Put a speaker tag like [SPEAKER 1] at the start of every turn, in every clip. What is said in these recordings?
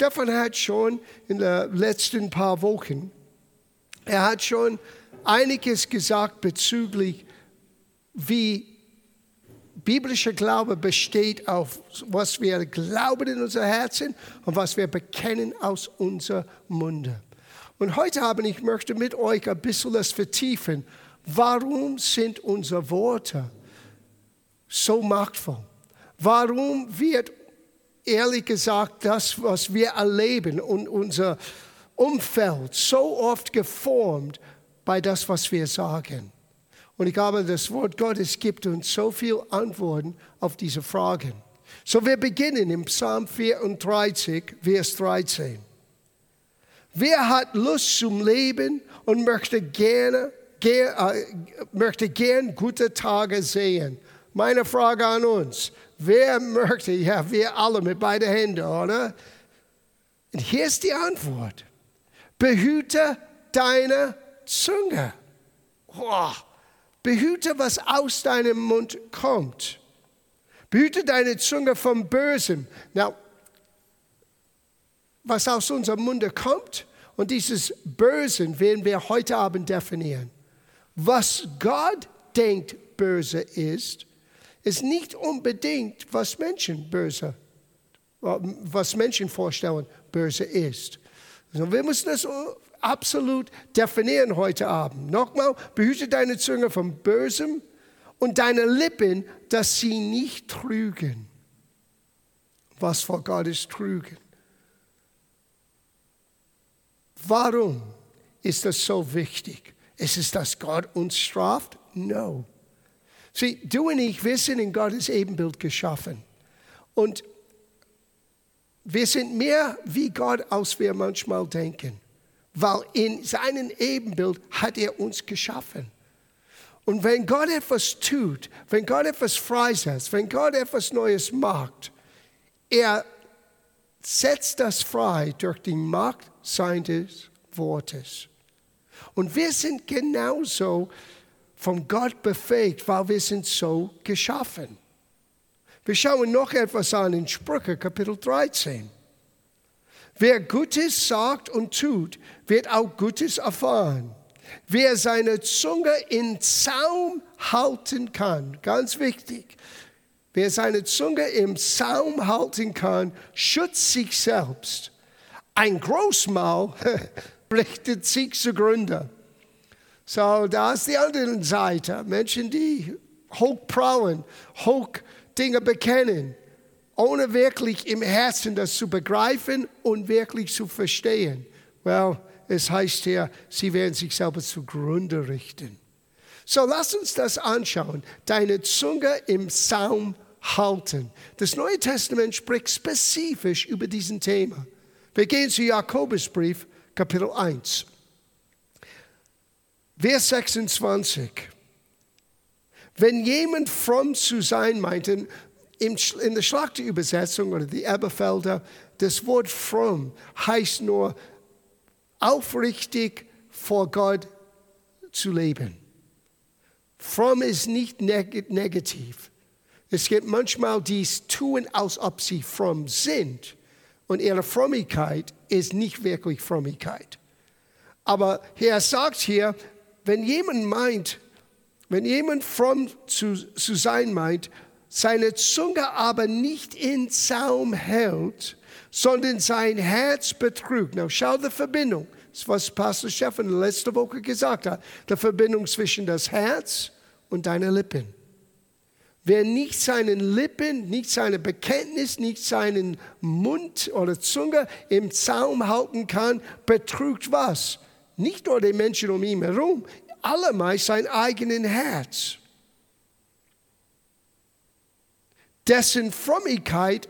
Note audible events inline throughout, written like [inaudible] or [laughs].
[SPEAKER 1] Stefan hat schon in den letzten paar Wochen, er hat schon einiges gesagt bezüglich, wie biblischer Glaube besteht auf, was wir glauben in unser Herzen und was wir bekennen aus unserem Munde. Und heute Abend, ich möchte mit euch ein bisschen das vertiefen. Warum sind unsere Worte so machtvoll? Warum wird ehrlich gesagt das, was wir erleben und unser Umfeld so oft geformt bei das, was wir sagen? Und ich glaube, das Wort Gottes gibt uns so viele Antworten auf diese Fragen. So, wir beginnen im Psalm 34, Vers 13. Wer hat Lust zum Leben und möchte gerne, ger, äh, möchte gern gute Tage sehen? Meine Frage an uns. Wer möchte, ja, wir alle mit beiden Händen, oder? Und hier ist die Antwort. Behüte deine Zunge. Oh, behüte, was aus deinem Mund kommt. Behüte deine Zunge vom Bösen. Now, was aus unserem Munde kommt, und dieses Bösen werden wir heute Abend definieren. Was Gott denkt böse ist, ist nicht unbedingt, was Menschen böse, was Menschen vorstellen, böse ist. Also wir müssen das absolut definieren heute Abend. Nochmal, behüte deine Zunge vom Bösen und deine Lippen, dass sie nicht trügen. Was vor Gott ist trügen. Warum ist das so wichtig? Ist es, dass Gott uns straft? No. Sieh, du und ich, wir sind in Gottes Ebenbild geschaffen. Und wir sind mehr wie Gott, als wir manchmal denken. Weil in seinem Ebenbild hat er uns geschaffen. Und wenn Gott etwas tut, wenn Gott etwas freisetzt, wenn Gott etwas Neues macht, er setzt das frei durch die Macht seines Wortes. Und wir sind genauso von Gott befähigt, weil wir sind so geschaffen. Wir schauen noch etwas an in Sprüche Kapitel 13. Wer Gutes sagt und tut, wird auch Gutes erfahren. Wer seine Zunge in Zaum halten kann, ganz wichtig, wer seine Zunge im Zaum halten kann, schützt sich selbst. Ein Großmaul richtet [laughs] sich zugrunde. So, da ist die andere Seite. Menschen, die hochprauen, hoch Dinge bekennen, ohne wirklich im Herzen das zu begreifen und wirklich zu verstehen. Well, es heißt hier, sie werden sich selber zugrunde richten. So, lass uns das anschauen. Deine Zunge im Saum halten. Das Neue Testament spricht spezifisch über diesen Thema. Wir gehen zu Jakobusbrief, Kapitel 1. Vers 26. Wenn jemand fromm zu sein meint, in, der Schlachterübersetzung oder die Elberfelder, das Wort fromm heißt nur aufrichtig vor Gott zu leben. Fromm ist nicht neg negativ. Es gibt manchmal die tun, als ob sie fromm sind. Und ihre Frömmigkeit ist nicht wirklich Frömmigkeit. Aber er sagt hier, wenn jemand meint, wenn jemand fromm zu, zu sein meint, seine Zunge aber nicht in Zaum hält, sondern sein Herz betrügt. Now schau die Verbindung. Das was Pastor Steffen letzte Woche gesagt hat. Die Verbindung zwischen das Herz und deine Lippen. Wer nicht seinen Lippen, nicht seine Bekenntnis, nicht seinen Mund oder Zunge im Zaum halten kann, betrügt was? Nicht nur die Menschen um ihn herum, allermeist sein eigenes Herz. Dessen Frömmigkeit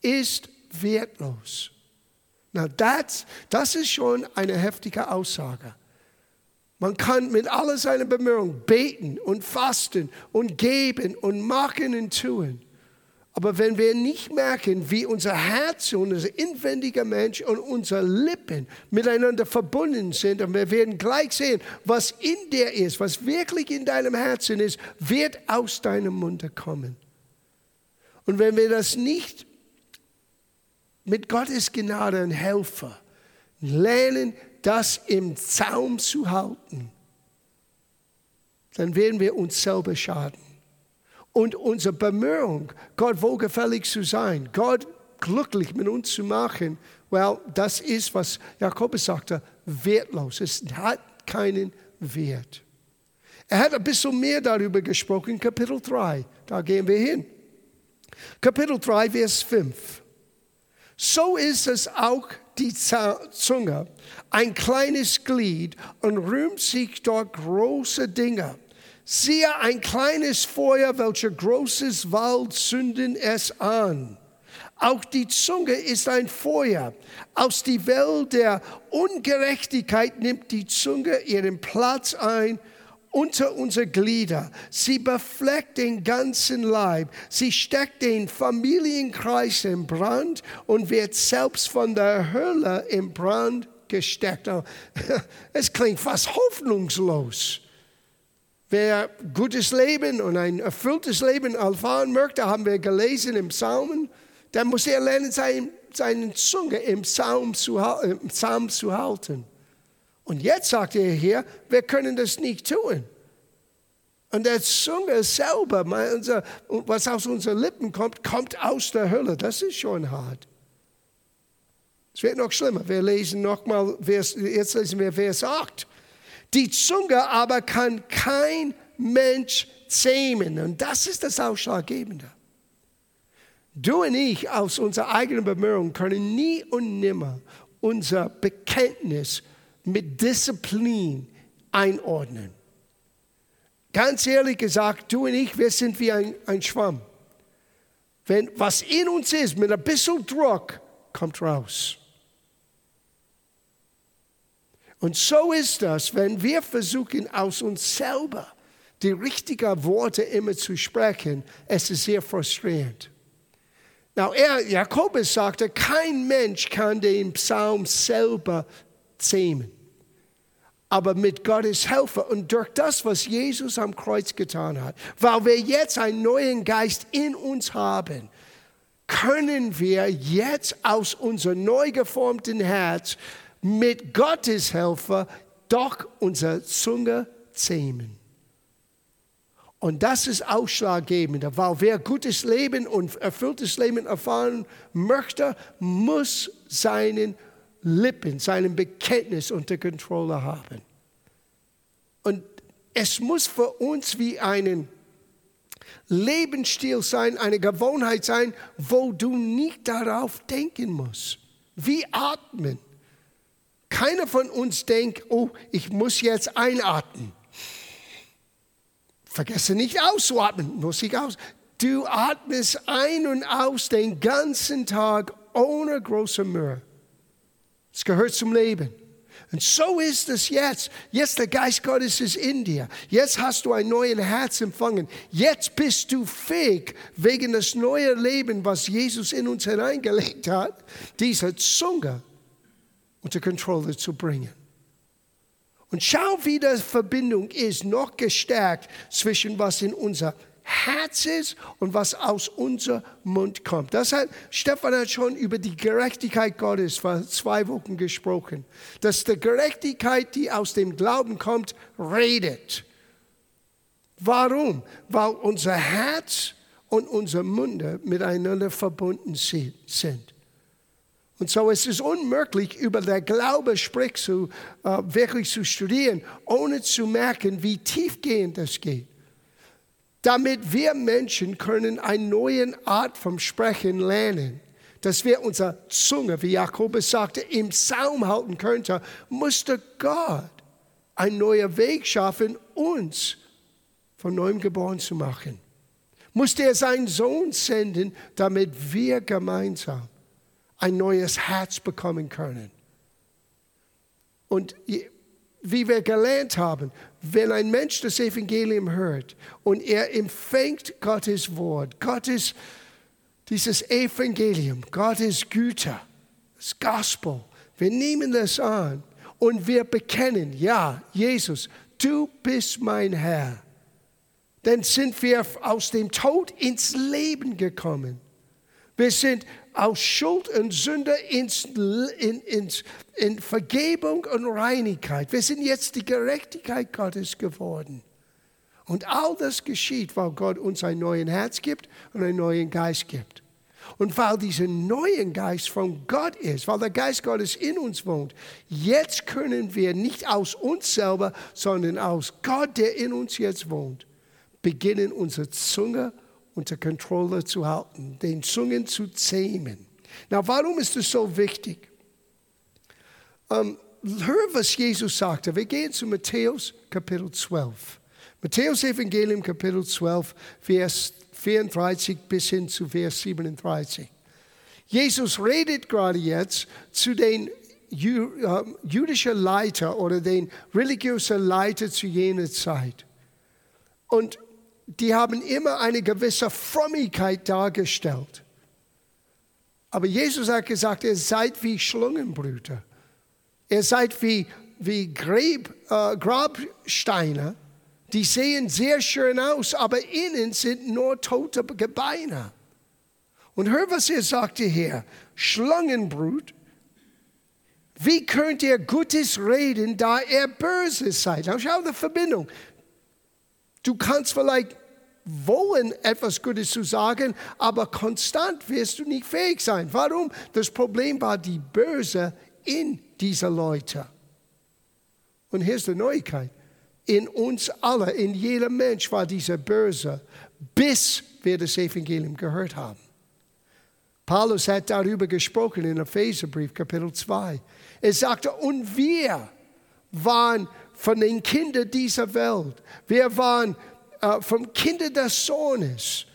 [SPEAKER 1] ist wertlos. Na, das, das ist schon eine heftige Aussage. Man kann mit all seinen Bemühungen beten und fasten und geben und machen und tun. Aber wenn wir nicht merken, wie unser Herz und unser inwendiger Mensch und unsere Lippen miteinander verbunden sind, und wir werden gleich sehen, was in dir ist, was wirklich in deinem Herzen ist, wird aus deinem Munde kommen. Und wenn wir das nicht mit Gottes Gnade ein Helfer, lernen, das im Zaum zu halten, dann werden wir uns selber schaden. Und unsere Bemühung, Gott wohlgefällig zu sein, Gott glücklich mit uns zu machen, well, das ist, was Jakobus sagte, wertlos. Es hat keinen Wert. Er hat ein bisschen mehr darüber gesprochen, Kapitel 3. Da gehen wir hin. Kapitel 3, Vers 5. So ist es auch die Zunge, ein kleines Glied und rühmt sich dort große Dinge. Siehe ein kleines Feuer, welcher großes Wald zünden es an. Auch die Zunge ist ein Feuer. Aus die Welt der Ungerechtigkeit nimmt die Zunge ihren Platz ein unter unsere Glieder. Sie befleckt den ganzen Leib. Sie steckt den Familienkreis in Brand und wird selbst von der Hölle in Brand gesteckt. [laughs] Es klingt fast hoffnungslos. Wer gutes Leben und ein erfülltes Leben erfahren möchte, haben wir gelesen im Psalmen, dann muss er lernen, sein, seine Zunge im Psalm, zu, im Psalm zu halten. Und jetzt sagt er hier, wir können das nicht tun. Und der Zunge selber, was aus unseren Lippen kommt, kommt aus der Hölle. Das ist schon hart. Es wird noch schlimmer. Wir lesen nochmal, jetzt lesen wir Vers 8. Die Zunge aber kann kein Mensch zähmen. Und das ist das Ausschlaggebende. Du und ich aus unserer eigenen Bemühung können nie und nimmer unser Bekenntnis mit Disziplin einordnen. Ganz ehrlich gesagt, du und ich, wir sind wie ein, ein Schwamm. Wenn was in uns ist, mit ein bisschen Druck, kommt raus. Und so ist das, wenn wir versuchen, aus uns selber die richtigen Worte immer zu sprechen, es ist sehr frustrierend. Now, er, Jakobus sagte, kein Mensch kann den Psalm selber zähmen aber mit Gottes Hilfe und durch das, was Jesus am Kreuz getan hat, weil wir jetzt einen neuen Geist in uns haben, können wir jetzt aus unserem neu geformten Herz mit Gottes Hilfe doch unsere Zunge zähmen. Und das ist ausschlaggebend, weil wer gutes Leben und erfülltes Leben erfahren möchte, muss seinen Lippen, seinem Bekenntnis unter Kontrolle haben. Und es muss für uns wie ein Lebensstil sein, eine Gewohnheit sein, wo du nicht darauf denken musst. Wie atmen. Keiner von uns denkt, oh, ich muss jetzt einatmen. Vergesse nicht auszuatmen, muss ich aus. Du atmest ein und aus den ganzen Tag ohne große Mühe. Es gehört zum Leben. Und so ist es jetzt. Jetzt der Geist Gottes ist in dir. Jetzt hast du ein neues Herz empfangen. Jetzt bist du fähig, wegen des neuen Lebens, was Jesus in uns hineingelegt hat, diese Zunge unter Kontrolle zu bringen. Und schau, wie die Verbindung ist, noch gestärkt zwischen was in unser Herz ist und was aus unserem Mund kommt. Das hat, Stefan hat schon über die Gerechtigkeit Gottes vor zwei Wochen gesprochen. Dass die Gerechtigkeit, die aus dem Glauben kommt, redet. Warum? Weil unser Herz und unser Munde miteinander verbunden sind. Und so ist es unmöglich, über der Glaube sprich zu, uh, wirklich zu studieren, ohne zu merken, wie tiefgehend das geht damit wir Menschen können eine neue Art vom Sprechen lernen. Dass wir unsere Zunge, wie Jakobus sagte, im Saum halten könnten, musste Gott einen neuen Weg schaffen, uns von neuem geboren zu machen. Musste er seinen Sohn senden, damit wir gemeinsam ein neues Herz bekommen können. Und wie wir gelernt haben, wenn ein Mensch das Evangelium hört und er empfängt Gottes Wort, Gottes, dieses Evangelium, Gottes Güter, das Gospel, wir nehmen das an und wir bekennen, ja, Jesus, du bist mein Herr. Dann sind wir aus dem Tod ins Leben gekommen. Wir sind aus Schuld und Sünde ins, in, ins, in Vergebung und Reinigkeit. Wir sind jetzt die Gerechtigkeit Gottes geworden. Und all das geschieht, weil Gott uns ein neues Herz gibt und einen neuen Geist gibt. Und weil dieser neue Geist von Gott ist, weil der Geist Gottes in uns wohnt, jetzt können wir nicht aus uns selber, sondern aus Gott, der in uns jetzt wohnt, beginnen unsere Zunge unter Kontrolle zu halten, den Zungen zu zähmen. Na, warum ist das so wichtig? Ähm, hör, was Jesus sagte. Wir gehen zu Matthäus Kapitel 12. Matthäus Evangelium Kapitel 12, Vers 34 bis hin zu Vers 37. Jesus redet gerade jetzt zu den ähm, jüdischen Leiter oder den religiösen Leiter zu jener Zeit. Und die haben immer eine gewisse Frömmigkeit dargestellt. Aber Jesus hat gesagt, ihr seid wie Schlangenbrüter. Ihr seid wie, wie Grab, äh, Grabsteine. Die sehen sehr schön aus, aber innen sind nur tote Gebeine. Und hör, was er sagte hier. Schlangenbrut, wie könnt ihr Gutes reden, da ihr böse seid? schau die Verbindung. Du kannst vielleicht wollen, etwas Gutes zu sagen, aber konstant wirst du nicht fähig sein. Warum? Das Problem war die Böse in dieser Leute. Und hier ist die Neuigkeit. In uns alle, in jedem Mensch war dieser Böse, bis wir das Evangelium gehört haben. Paulus hat darüber gesprochen in Epheserbrief Kapitel 2. Er sagte, und wir waren von den Kindern dieser Welt. Wir waren vom Kinder des Sohnes.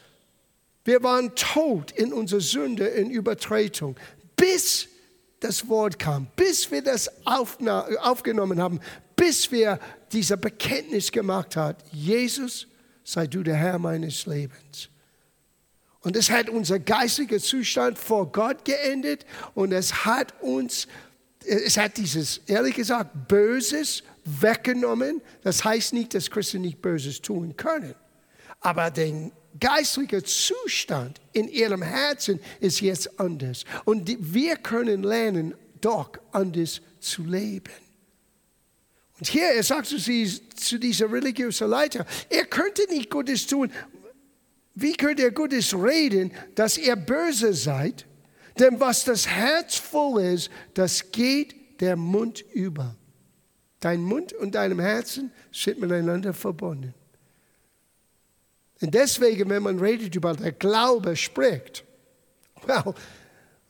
[SPEAKER 1] Wir waren tot in unserer Sünde, in Übertretung, bis das Wort kam, bis wir das aufgenommen haben, bis wir dieser Bekenntnis gemacht haben, Jesus, sei du der Herr meines Lebens. Und es hat unser geistiger Zustand vor Gott geendet und es hat uns, es hat dieses, ehrlich gesagt, Böses weggenommen. Das heißt nicht, dass Christen nicht Böses tun können. Aber der geistliche Zustand in ihrem Herzen ist jetzt anders. Und wir können lernen, doch anders zu leben. Und hier, er sagt zu, sie, zu dieser religiösen Leiter, er könnte nicht Gutes tun. Wie könnt ihr Gutes reden, dass ihr böse seid? Denn was das Herz voll ist, das geht der Mund über. Dein Mund und deinem Herzen sind miteinander verbunden. Und deswegen, wenn man redet über der Glaube spricht, well,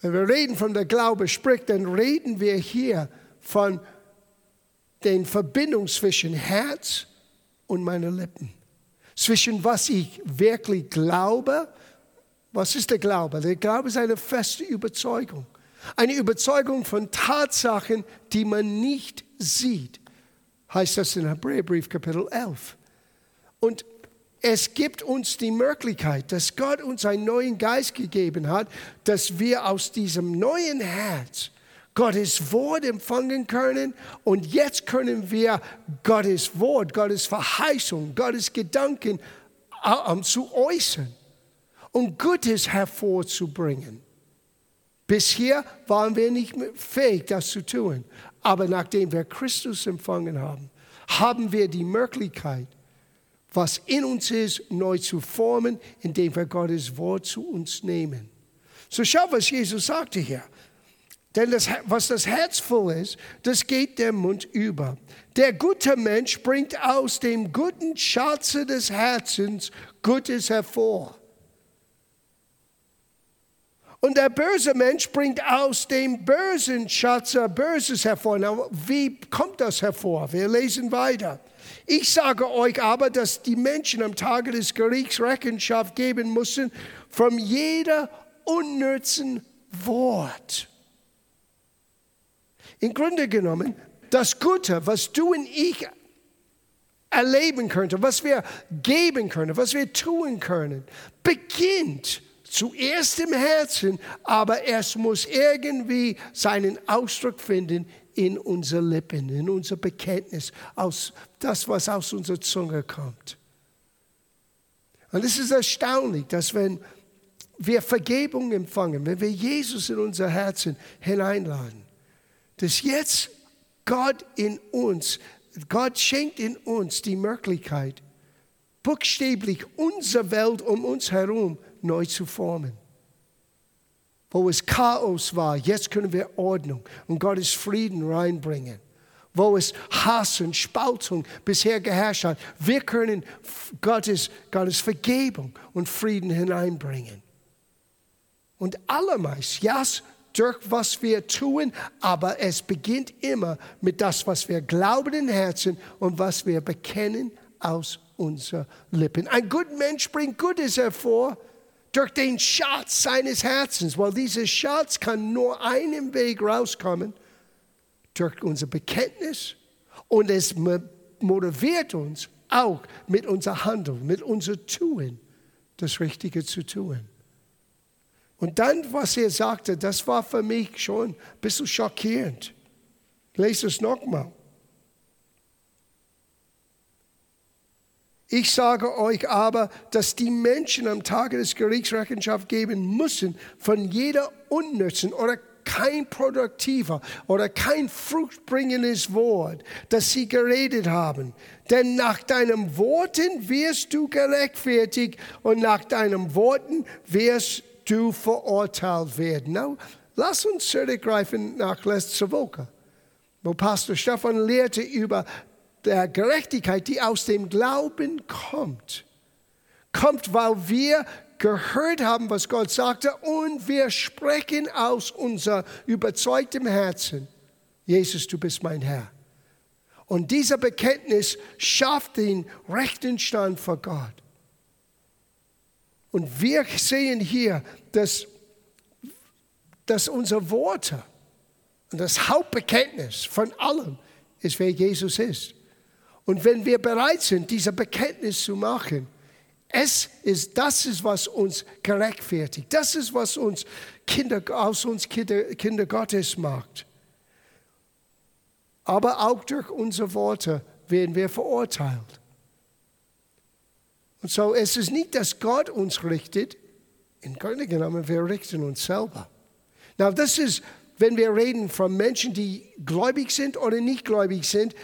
[SPEAKER 1] wenn wir reden von der Glaube spricht, dann reden wir hier von den Verbindung zwischen Herz und meinen Lippen. Zwischen was ich wirklich glaube. Was ist der Glaube? Der Glaube ist eine feste Überzeugung. Eine Überzeugung von Tatsachen, die man nicht sieht, heißt das in Hebräerbrief Kapitel 11. Und es gibt uns die Möglichkeit, dass Gott uns einen neuen Geist gegeben hat, dass wir aus diesem neuen Herz Gottes Wort empfangen können und jetzt können wir Gottes Wort, Gottes Verheißung, Gottes Gedanken zu äußern und Gutes hervorzubringen. Bisher waren wir nicht fähig, das zu tun. Aber nachdem wir Christus empfangen haben, haben wir die Möglichkeit, was in uns ist, neu zu formen, indem wir Gottes Wort zu uns nehmen. So schau, was Jesus sagte hier. Denn das, was das Herz voll ist, das geht der Mund über. Der gute Mensch bringt aus dem guten Schatze des Herzens Gutes hervor. Und der böse Mensch bringt aus dem bösen Schatze Böses hervor. Na, wie kommt das hervor? Wir lesen weiter. Ich sage euch aber, dass die Menschen am Tage des Gerichts Rechenschaft geben müssen von jeder unnützen Wort. Im Grunde genommen, das Gute, was du und ich erleben könnten, was wir geben können, was wir tun können, beginnt zuerst im Herzen, aber es muss irgendwie seinen Ausdruck finden in unser Lippen, in unser Bekenntnis, aus das, was aus unserer Zunge kommt. Und es ist erstaunlich, dass wenn wir Vergebung empfangen, wenn wir Jesus in unser Herzen hineinladen, dass jetzt Gott in uns, Gott schenkt in uns die Möglichkeit, buchstäblich unsere Welt um uns herum neu zu formen. Wo es Chaos war, jetzt können wir Ordnung und Gottes Frieden reinbringen. Wo es Hass und Spaltung bisher geherrscht hat, wir können Gottes, Gottes Vergebung und Frieden hineinbringen. Und allermeist, ja, durch was wir tun, aber es beginnt immer mit das, was wir glauben im Herzen und was wir bekennen aus unseren Lippen. Ein guter Mensch bringt Gutes hervor durch den Schatz seines Herzens, weil dieser Schatz kann nur einen Weg rauskommen, durch unser Bekenntnis und es motiviert uns auch mit unser Handeln, mit unser Tun, das Richtige zu tun. Und dann, was er sagte, das war für mich schon ein bisschen schockierend. Lese es nochmal. Ich sage euch aber, dass die Menschen am Tage des Gerichts Rechenschaft geben müssen von jeder unnützen oder kein produktiver oder kein fruchtbringendes Wort, das sie geredet haben. Denn nach deinen Worten wirst du gerechtfertigt und nach deinen Worten wirst du verurteilt werden. Now, lass uns zurückgreifen nach letzter Woche, wo Pastor Stefan lehrte über der Gerechtigkeit, die aus dem Glauben kommt, kommt, weil wir gehört haben, was Gott sagte, und wir sprechen aus unser überzeugtem Herzen, Jesus, du bist mein Herr. Und dieser Bekenntnis schafft den rechten Stand vor Gott. Und wir sehen hier, dass, dass unsere Worte und das Hauptbekenntnis von allem ist, wer Jesus ist. Und wenn wir bereit sind, diese Bekenntnis zu machen, es ist, das ist, was uns gerechtfertigt. Das ist, was uns Kinder, aus uns Kinder, Kinder Gottes macht. Aber auch durch unsere Worte werden wir verurteilt. Und so es ist nicht, dass Gott uns richtet. In Grunde genommen, wir richten uns selber. Na, das ist, wenn wir reden von Menschen, die gläubig sind oder nicht gläubig sind,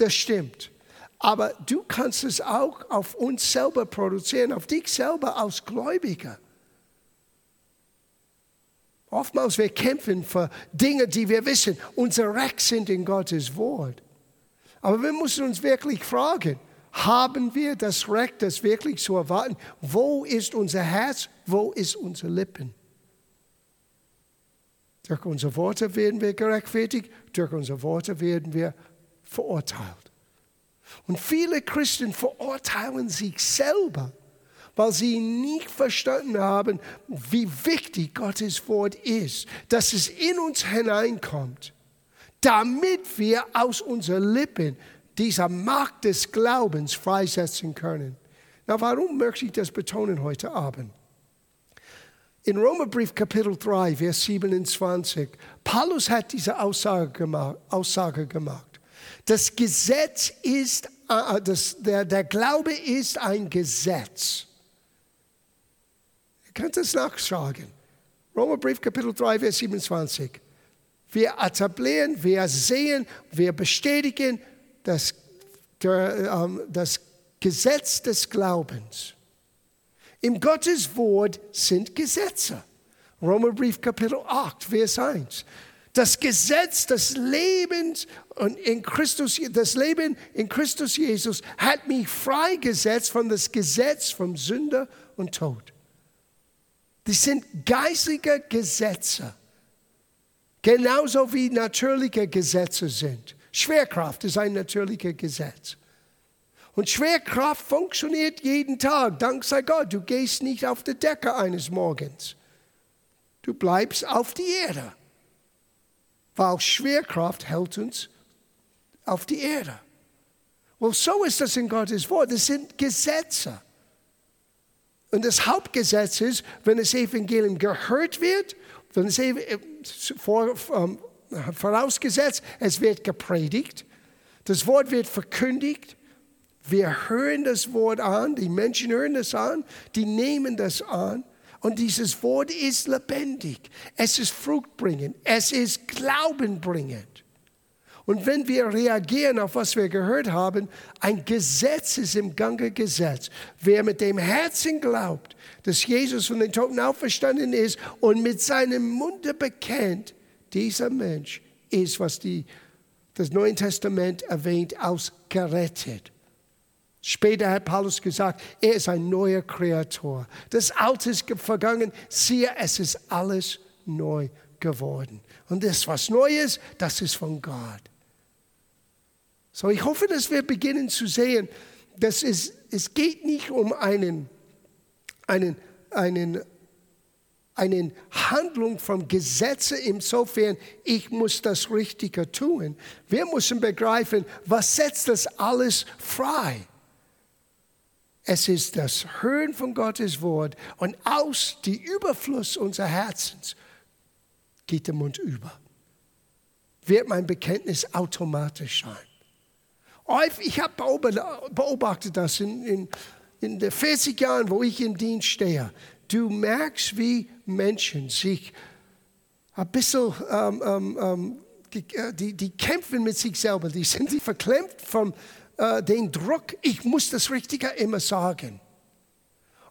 [SPEAKER 1] das stimmt. Aber du kannst es auch auf uns selber produzieren, auf dich selber als Gläubiger. Oftmals wir kämpfen für Dinge, die wir wissen, unser Recht sind in Gottes Wort. Aber wir müssen uns wirklich fragen, haben wir das Recht, das wirklich zu erwarten? Wo ist unser Herz? Wo ist unser Lippen? Durch unsere Worte werden wir gerechtfertigt, durch unsere Worte werden wir verurteilt. Und viele Christen verurteilen sich selber, weil sie nicht verstanden haben, wie wichtig Gottes Wort ist, dass es in uns hineinkommt, damit wir aus unseren Lippen dieser Macht des Glaubens freisetzen können. Na, warum möchte ich das betonen heute Abend? In Römerbrief Kapitel 3, Vers 27, Paulus hat diese Aussage gemacht. Aussage gemacht. Das Gesetz ist, äh, das, der, der Glaube ist ein Gesetz. Ihr könnt es nachschlagen. Römerbrief Kapitel 3, Vers 27. Wir etablieren, wir sehen, wir bestätigen das, der, ähm, das Gesetz des Glaubens. Im Gottes Wort sind Gesetze. Römerbrief Kapitel 8, Vers 1. Das Gesetz des Lebens und in Christus, das Leben in Christus Jesus hat mich freigesetzt von das Gesetz vom Sünder und Tod. Das sind geistige Gesetze, genauso wie natürliche Gesetze sind. Schwerkraft ist ein natürliches Gesetz. Und Schwerkraft funktioniert jeden Tag. Dank sei Gott, du gehst nicht auf die Decke eines Morgens. Du bleibst auf die Erde. Weil Schwerkraft hält uns auf die Erde. Well, so ist das in Gottes Wort. Das sind Gesetze. Und das Hauptgesetz ist, wenn das Evangelium gehört wird, wenn es vor, um, vorausgesetzt, es wird gepredigt, das Wort wird verkündigt, wir hören das Wort an, die Menschen hören das an, die nehmen das an Und dieses Wort ist lebendig. Es ist fruchtbringend. Es ist glaubenbringend. Und wenn wir reagieren auf was wir gehört haben, ein Gesetz ist im Gange gesetzt. Wer mit dem Herzen glaubt, dass Jesus von den Toten auferstanden ist und mit seinem Munde bekennt, dieser Mensch ist, was die, das Neue Testament erwähnt, ausgerettet. Später hat Paulus gesagt, er ist ein neuer Kreator. Das Alte ist vergangen, siehe, es ist alles neu geworden. Und das, was neu ist, das ist von Gott. So, ich hoffe, dass wir beginnen zu sehen, dass es, es geht nicht um einen, einen, einen, eine Handlung vom Gesetze insofern, ich muss das Richtige tun. Wir müssen begreifen, was setzt das alles frei? Es ist das Hören von Gottes Wort und aus dem Überfluss unseres Herzens geht der Mund über. Wird mein Bekenntnis automatisch sein. Ich habe beobachtet das in, in, in den 40 Jahren, wo ich im Dienst stehe. Du merkst, wie Menschen sich ein bisschen, ähm, ähm, ähm die, äh, die, die, kämpfen mit sich selber, die sind verklemmt vom, äh, den Druck, ich muss das Richtige immer sagen.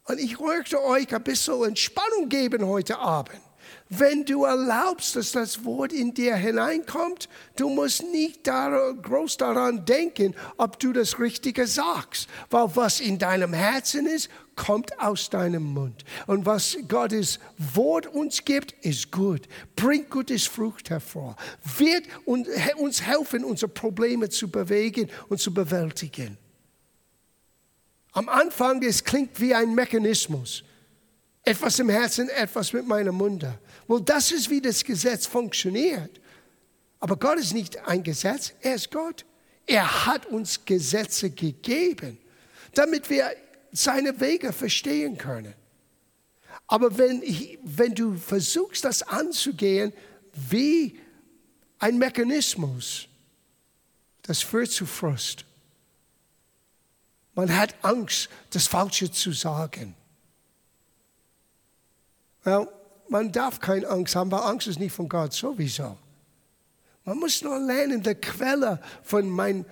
[SPEAKER 1] Und ich möchte euch ein bisschen Entspannung geben heute Abend. Wenn du erlaubst, dass das Wort in dir hineinkommt, du musst nicht groß daran denken, ob du das Richtige sagst. Weil was in deinem Herzen ist, kommt aus deinem Mund. Und was Gottes Wort uns gibt, ist gut, bringt gutes Frucht hervor, wird uns helfen, unsere Probleme zu bewegen und zu bewältigen. Am Anfang, es klingt wie ein Mechanismus. Etwas im Herzen, etwas mit meinem Munde. Well, das ist, wie das Gesetz funktioniert. Aber Gott ist nicht ein Gesetz, er ist Gott. Er hat uns Gesetze gegeben, damit wir seine Wege verstehen können. Aber wenn, wenn du versuchst, das anzugehen wie ein Mechanismus, das führt zu Frust. Man hat Angst, das Falsche zu sagen. Well, man darf keine Angst haben, weil Angst ist nicht von Gott sowieso. Man muss nur lernen, der Quelle von, mein,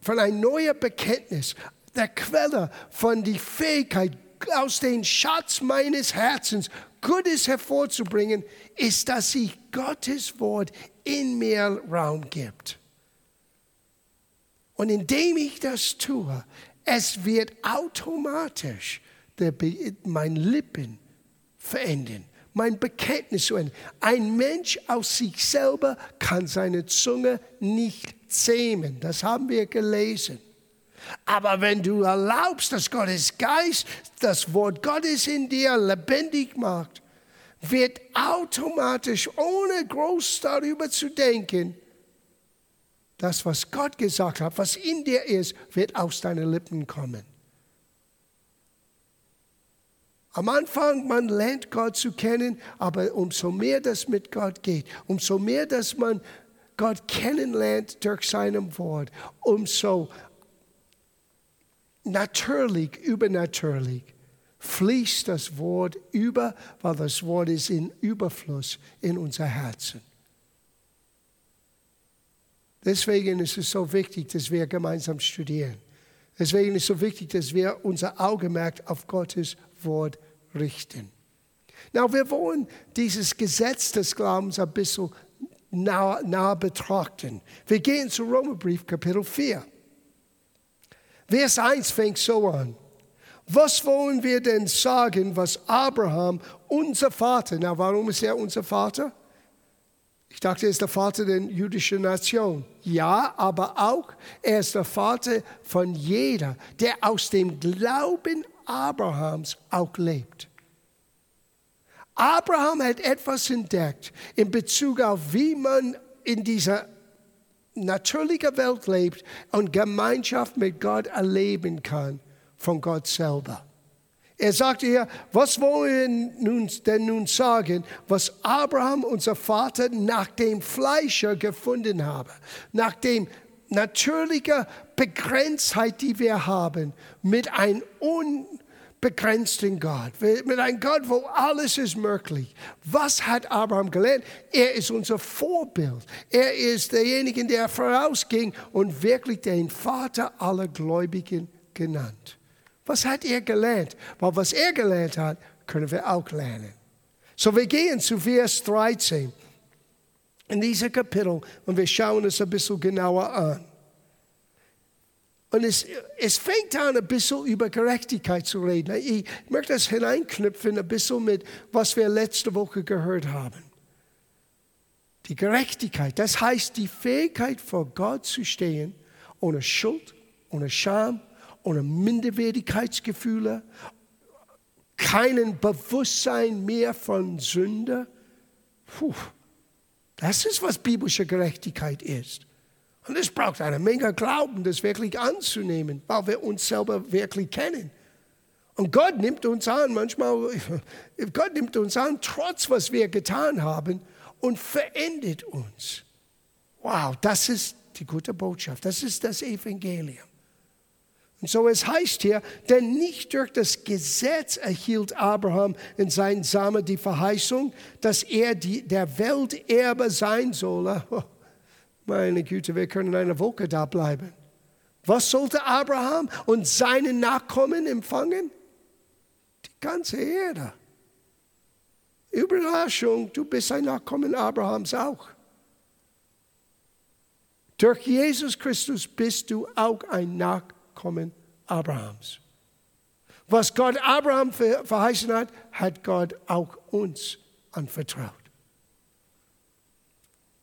[SPEAKER 1] von ein neuer Bekenntnis, der Quelle von der Fähigkeit, aus dem Schatz meines Herzens Gutes hervorzubringen, ist, dass sich Gottes Wort in mir Raum gibt. Und indem ich das tue, es wird automatisch der, mein Lippen verändern mein Bekenntnis zu ändern. Ein Mensch aus sich selber kann seine Zunge nicht zähmen. Das haben wir gelesen. Aber wenn du erlaubst, dass Gottes Geist das Wort Gottes in dir lebendig macht, wird automatisch, ohne groß darüber zu denken, das, was Gott gesagt hat, was in dir ist, wird aus deinen Lippen kommen. Am Anfang, man lernt Gott zu kennen, aber umso mehr das mit Gott geht, umso mehr, dass man Gott kennenlernt durch seinem Wort, umso natürlich, übernatürlich fließt das Wort über, weil das Wort ist in Überfluss in unser Herzen. Deswegen ist es so wichtig, dass wir gemeinsam studieren. Deswegen ist es so wichtig, dass wir unser Augenmerk auf Gottes Wort richten. Na, wir wollen dieses Gesetz des Glaubens ein bisschen nah, nah betrachten. Wir gehen zu Römerbrief Kapitel 4. Vers 1 fängt so an. Was wollen wir denn sagen, was Abraham, unser Vater, na warum ist er unser Vater? Ich dachte, er ist der Vater der jüdischen Nation. Ja, aber auch, er ist der Vater von jeder, der aus dem Glauben Abrahams auch lebt. Abraham hat etwas entdeckt in Bezug auf, wie man in dieser natürlichen Welt lebt und Gemeinschaft mit Gott erleben kann von Gott selber. Er sagte hier, was wollen wir denn nun sagen, was Abraham, unser Vater, nach dem Fleischer gefunden habe, nach dem natürlichen Begrenztheit, die wir haben, mit einer begrenzten Gott, mit einem Gott, wo alles ist möglich. Was hat Abraham gelernt? Er ist unser Vorbild. Er ist derjenige, der vorausging und wirklich den Vater aller Gläubigen genannt. Was hat er gelernt? Weil was er gelernt hat, können wir auch lernen. So, wir gehen zu Vers 13 in diesem Kapitel und wir schauen es ein bisschen genauer an. Und es, es fängt an, ein bisschen über Gerechtigkeit zu reden. Ich möchte das hineinknüpfen, ein bisschen mit, was wir letzte Woche gehört haben. Die Gerechtigkeit, das heißt die Fähigkeit vor Gott zu stehen, ohne Schuld, ohne Scham, ohne Minderwertigkeitsgefühle, keinen Bewusstsein mehr von Sünde. Puh, das ist, was biblische Gerechtigkeit ist. Und es braucht eine Menge Glauben, das wirklich anzunehmen, weil wir uns selber wirklich kennen. Und Gott nimmt uns an, manchmal, [laughs] Gott nimmt uns an, trotz was wir getan haben und verändert uns. Wow, das ist die gute Botschaft, das ist das Evangelium. Und so es heißt hier, denn nicht durch das Gesetz erhielt Abraham in seinen Samen die Verheißung, dass er die, der Welterbe sein solle. [laughs] Meine Güte, wir können in einer Wolke da bleiben. Was sollte Abraham und seine Nachkommen empfangen? Die ganze Erde. Überraschung, du bist ein Nachkommen Abrahams auch. Durch Jesus Christus bist du auch ein Nachkommen Abrahams. Was Gott Abraham verheißen hat, hat Gott auch uns anvertraut.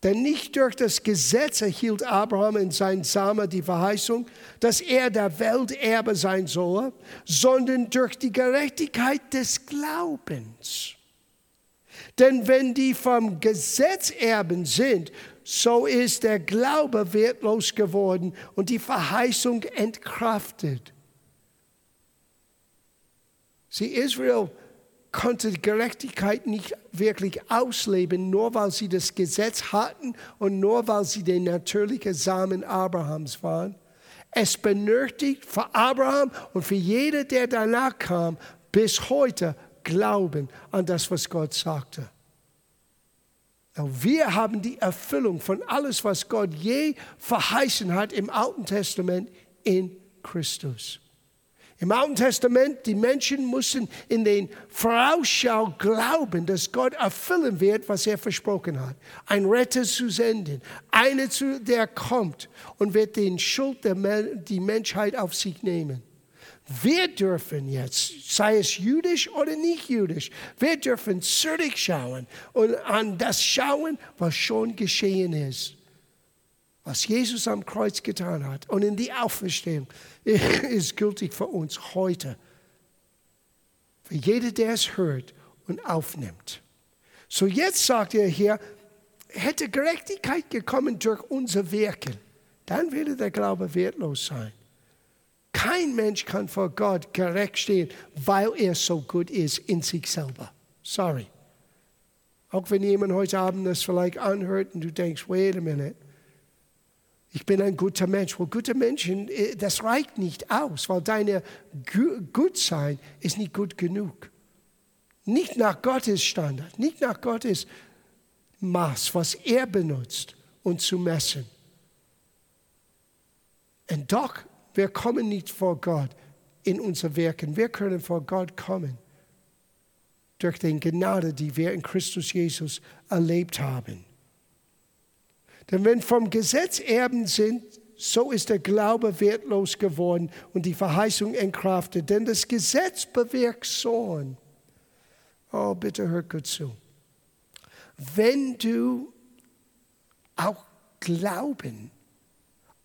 [SPEAKER 1] Denn nicht durch das Gesetz erhielt Abraham in sein Samen die Verheißung, dass er der Welterbe sein solle, sondern durch die Gerechtigkeit des Glaubens. Denn wenn die vom Gesetz erben sind, so ist der Glaube wertlos geworden und die Verheißung entkraftet. Sie Israel konnte Gerechtigkeit nicht wirklich ausleben, nur weil sie das Gesetz hatten und nur weil sie der natürliche Samen Abrahams waren. Es benötigt für Abraham und für jeder, der danach kam, bis heute Glauben an das, was Gott sagte. Wir haben die Erfüllung von alles, was Gott je verheißen hat im Alten Testament in Christus. Im Alten Testament, die Menschen mussten in den Vorausschau glauben, dass Gott erfüllen wird, was er versprochen hat. Ein Retter zu senden, einer, der kommt und wird den Schuld der die Menschheit auf sich nehmen. Wir dürfen jetzt, sei es jüdisch oder nicht jüdisch, wir dürfen zurückschauen und an das schauen, was schon geschehen ist was Jesus am Kreuz getan hat und in die Auferstehung [laughs] ist gültig für uns heute. Für jeder, der es hört und aufnimmt. So jetzt sagt er hier, hätte Gerechtigkeit gekommen durch unser Wirken, dann würde der Glaube wertlos sein. Kein Mensch kann vor Gott gerecht stehen, weil er so gut ist in sich selber. Sorry. Auch wenn jemand heute Abend das vielleicht anhört und du denkst, wait a minute, ich bin ein guter Mensch. Well, gute Menschen, äh, das reicht nicht aus, weil deine Gutsein ist nicht gut genug. Nicht nach Gottes Standard, nicht nach Gottes Maß, was er benutzt, um zu messen. Und doch, wir kommen nicht vor Gott in unser Wirken. Wir können vor Gott kommen durch die Gnade, die wir in Christus Jesus erlebt haben. Denn wenn vom Gesetz Erben sind, so ist der Glaube wertlos geworden und die Verheißung entkraftet. Denn das Gesetz bewirkt Sohn. Oh, bitte hört gut zu. Wenn du auch Glauben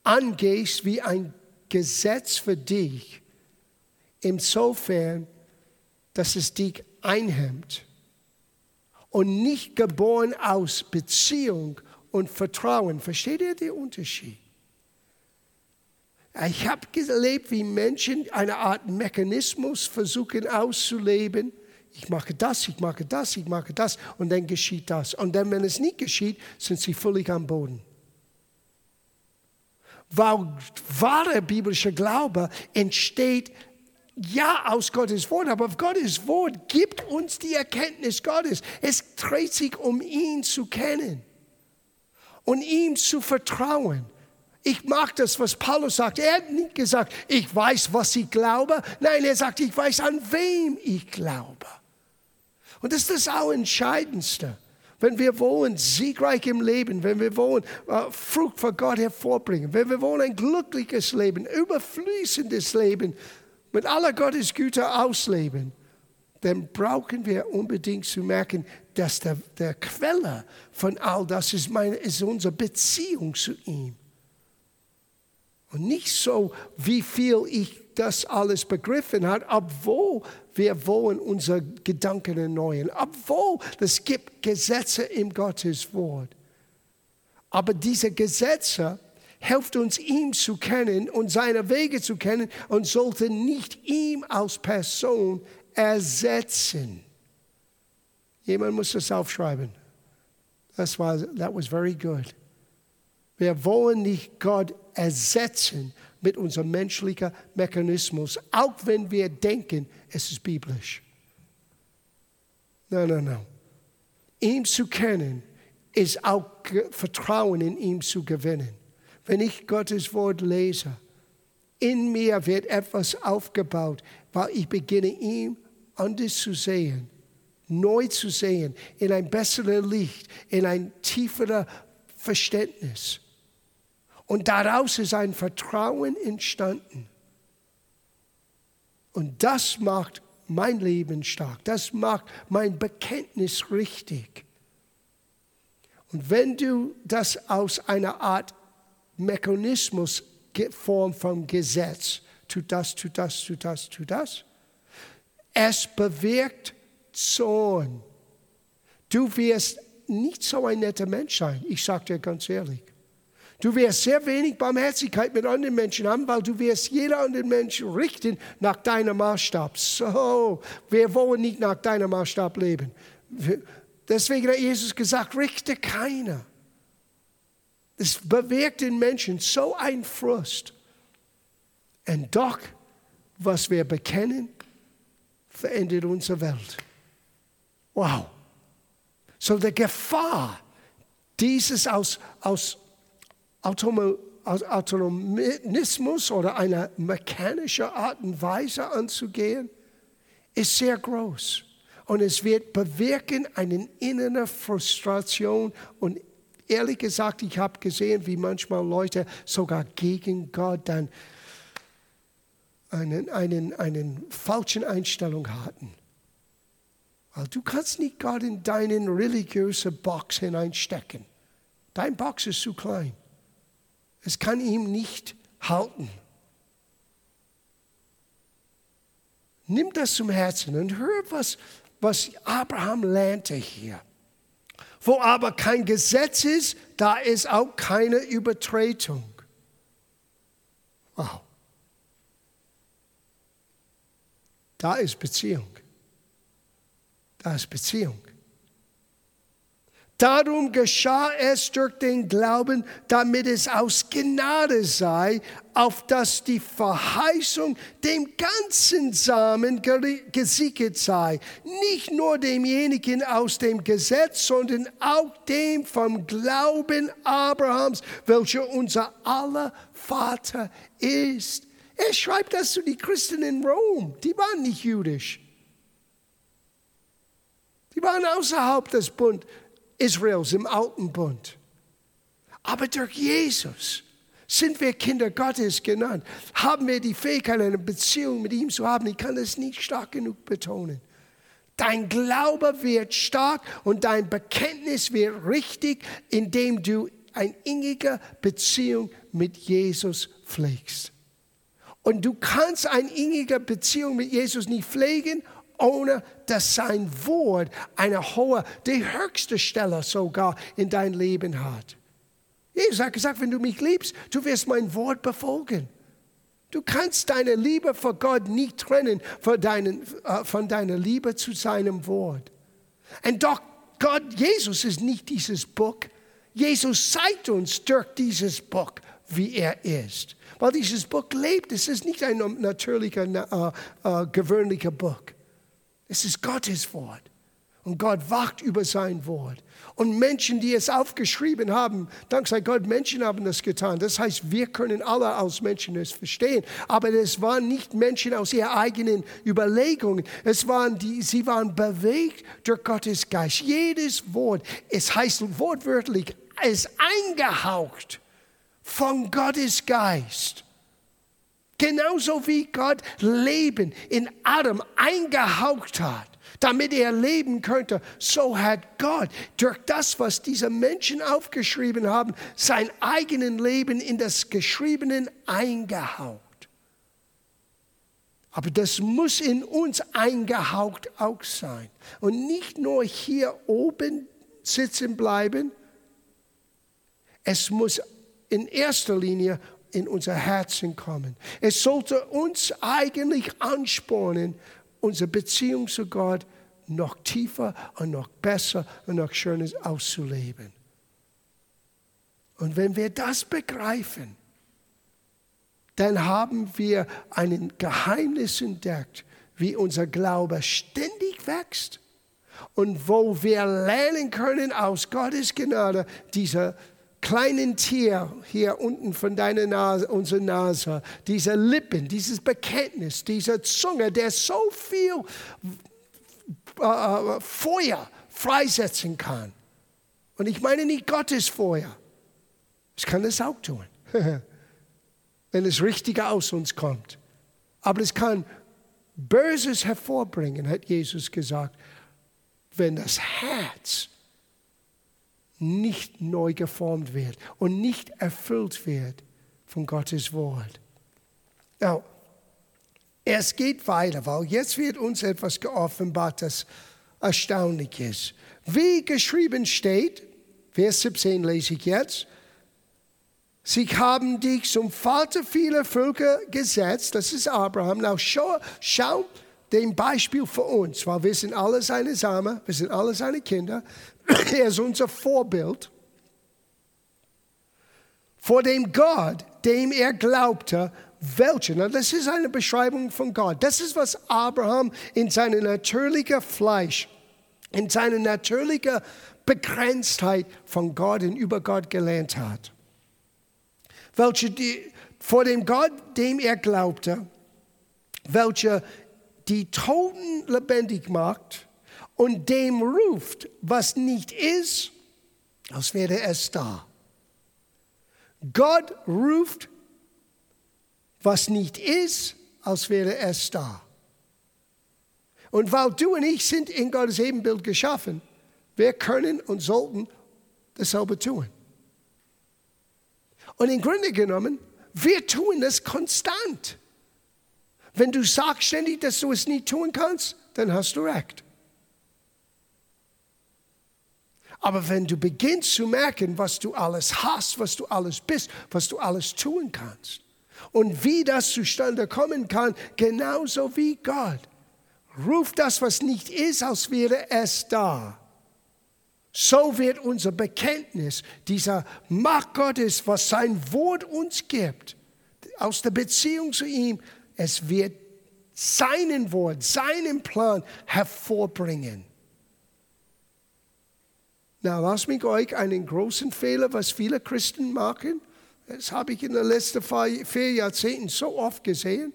[SPEAKER 1] angehst wie ein Gesetz für dich, insofern, dass es dich einhemmt und nicht geboren aus Beziehung und Vertrauen. Versteht ihr den Unterschied? Ich habe erlebt, wie Menschen eine Art Mechanismus versuchen auszuleben. Ich mache das, ich mache das, ich mache das und dann geschieht das. Und dann, wenn es nicht geschieht, sind sie völlig am Boden. Weil wahre biblische Glaube entsteht ja aus Gottes Wort, aber Gottes Wort gibt uns die Erkenntnis Gottes. Es dreht sich um ihn zu kennen und ihm zu vertrauen. Ich mag das, was Paulus sagt. Er hat nicht gesagt, ich weiß, was ich glaube. Nein, er sagt, ich weiß, an wem ich glaube. Und das ist das Entscheidendste. Wenn wir wollen, siegreich im Leben, wenn wir wollen, uh, Frucht für Gott hervorbringen, wenn wir wollen, ein glückliches Leben, überfließendes Leben, mit aller Gottes Güte ausleben, dann brauchen wir unbedingt zu merken, dass der, der Quelle von all das ist, meine, ist unsere Beziehung zu ihm. Und nicht so, wie viel ich das alles begriffen habe, obwohl wir wollen unsere Gedanken erneuern, obwohl es gibt Gesetze im Gottes Wort. Aber diese Gesetze helfen uns, ihn zu kennen und seine Wege zu kennen und sollten nicht ihm als Person ersetzen. Jemand muss das aufschreiben. Das war, that was very good. Wir wollen nicht Gott ersetzen mit unserem menschlichen Mechanismus, auch wenn wir denken, es ist biblisch. Nein, nein, nein. Ihm zu kennen ist auch Vertrauen in ihm zu gewinnen. Wenn ich Gottes Wort lese, in mir wird etwas aufgebaut, weil ich beginne, ihm anders zu sehen, neu zu sehen, in ein besseres Licht, in ein tieferes Verständnis. Und daraus ist ein Vertrauen entstanden. Und das macht mein Leben stark. Das macht mein Bekenntnis richtig. Und wenn du das aus einer Art Mechanismus Form vom Gesetz, tut das, tut das, tut das, tut das, es bewirkt Zorn. Du wirst nicht so ein netter Mensch sein, ich sage dir ganz ehrlich. Du wirst sehr wenig Barmherzigkeit mit anderen Menschen haben, weil du wirst jeder anderen Menschen richten nach deinem Maßstab. So, wir wollen nicht nach deinem Maßstab leben. Deswegen hat Jesus gesagt, richte keiner. Es bewirkt in Menschen so ein Frust. Und doch, was wir bekennen, verändert unsere Welt. Wow. So die Gefahr, dieses aus, aus Autonomismus oder einer mechanischen Art und Weise anzugehen, ist sehr groß. Und es wird bewirken eine innere Frustration. Und ehrlich gesagt, ich habe gesehen, wie manchmal Leute sogar gegen Gott dann einen, einen, einen falschen Einstellung hatten. Weil du kannst nicht Gott in deine religiöse Box hineinstecken. Dein Box ist zu klein. Es kann ihm nicht halten. Nimm das zum Herzen und hör, was, was Abraham lernte hier. Wo aber kein Gesetz ist, da ist auch keine Übertretung. Wow. Da ist Beziehung. Da ist Beziehung. Darum geschah es durch den Glauben, damit es aus Gnade sei, auf dass die Verheißung dem ganzen Samen gesichert sei. Nicht nur demjenigen aus dem Gesetz, sondern auch dem vom Glauben Abrahams, welcher unser aller Vater ist. Er schreibt das zu den Christen in Rom. Die waren nicht jüdisch. Die waren außerhalb des Bundes Israels im Alten Bund. Aber durch Jesus sind wir Kinder Gottes genannt. Haben wir die Fähigkeit, eine Beziehung mit ihm zu haben. Ich kann das nicht stark genug betonen. Dein Glaube wird stark und dein Bekenntnis wird richtig, indem du eine innige Beziehung mit Jesus pflegst. Und du kannst eine innige Beziehung mit Jesus nicht pflegen, ohne dass sein Wort eine hohe, die höchste Stelle sogar in dein Leben hat. Jesus hat gesagt, wenn du mich liebst, du wirst mein Wort befolgen. Du kannst deine Liebe für Gott nicht trennen von, deinen, äh, von deiner Liebe zu seinem Wort. Und doch, Gott, Jesus ist nicht dieses Buch. Jesus zeigt uns durch dieses Buch, wie er ist. Weil dieses Buch lebt. Es ist nicht ein natürlicher, äh, äh, gewöhnlicher Buch. Es ist Gottes Wort. Und Gott wacht über sein Wort. Und Menschen, die es aufgeschrieben haben, dank sei Gott, Menschen haben das getan. Das heißt, wir können alle als Menschen es verstehen. Aber es waren nicht Menschen aus ihren eigenen Überlegungen. Es waren die, sie waren bewegt durch Gottes Geist. Jedes Wort, es heißt wortwörtlich, ist eingehaucht von Gottes Geist. Genauso wie Gott Leben in Adam eingehaucht hat damit er leben könnte. So hat Gott durch das, was diese Menschen aufgeschrieben haben, sein eigenes Leben in das Geschriebene eingehaucht. Aber das muss in uns eingehaucht auch sein. Und nicht nur hier oben sitzen bleiben. Es muss in erster Linie in unser Herzen kommen. Es sollte uns eigentlich anspornen, unsere Beziehung zu Gott noch tiefer und noch besser und noch schöner auszuleben. Und wenn wir das begreifen, dann haben wir ein Geheimnis entdeckt, wie unser Glaube ständig wächst und wo wir lernen können aus Gottes Gnade, dieser kleinen Tier hier unten von deiner Nase, unserer Nase, diese Lippen, dieses Bekenntnis, diese Zunge, der so viel äh, äh, Feuer freisetzen kann. Und ich meine nicht Gottes Feuer. Es kann es auch tun, [laughs] wenn es richtig aus uns kommt. Aber es kann Böses hervorbringen, hat Jesus gesagt, wenn das Herz nicht neu geformt wird und nicht erfüllt wird von Gottes Wort. Now, es geht weiter, weil jetzt wird uns etwas geoffenbart, das erstaunlich ist. Wie geschrieben steht, Vers 17 lese ich jetzt, Sie haben dich zum Vater vieler Völker gesetzt, das ist Abraham. Now schau, schau dem Beispiel für uns, weil wir sind alle seine Samen, wir sind alle seine Kinder. [clears throat] er ist unser Vorbild. Vor dem Gott, dem er glaubte, welche? Na, das ist eine Beschreibung von Gott. Das ist, was Abraham in seinem natürlichen Fleisch, in seiner natürlichen Begrenztheit von Gott und über Gott gelernt hat. Welche die, vor dem Gott, dem er glaubte, welcher die Toten lebendig macht und dem ruft, was nicht ist, als wäre es da. Gott ruft was nicht ist, als wäre es da. Und weil du und ich sind in Gottes Ebenbild geschaffen, wir können und sollten dasselbe tun. Und im Grunde genommen, wir tun das konstant. Wenn du sagst ständig, dass du es nicht tun kannst, dann hast du recht. Aber wenn du beginnst zu merken, was du alles hast, was du alles bist, was du alles tun kannst, und wie das zustande kommen kann, genauso wie Gott. Ruft das, was nicht ist, als wäre es da. So wird unser Bekenntnis dieser Macht Gottes, was sein Wort uns gibt, aus der Beziehung zu ihm, es wird seinen Wort, seinen Plan hervorbringen. Na, lass mich euch einen großen Fehler, was viele Christen machen. Das habe ich in den letzten vier Jahrzehnten so oft gesehen.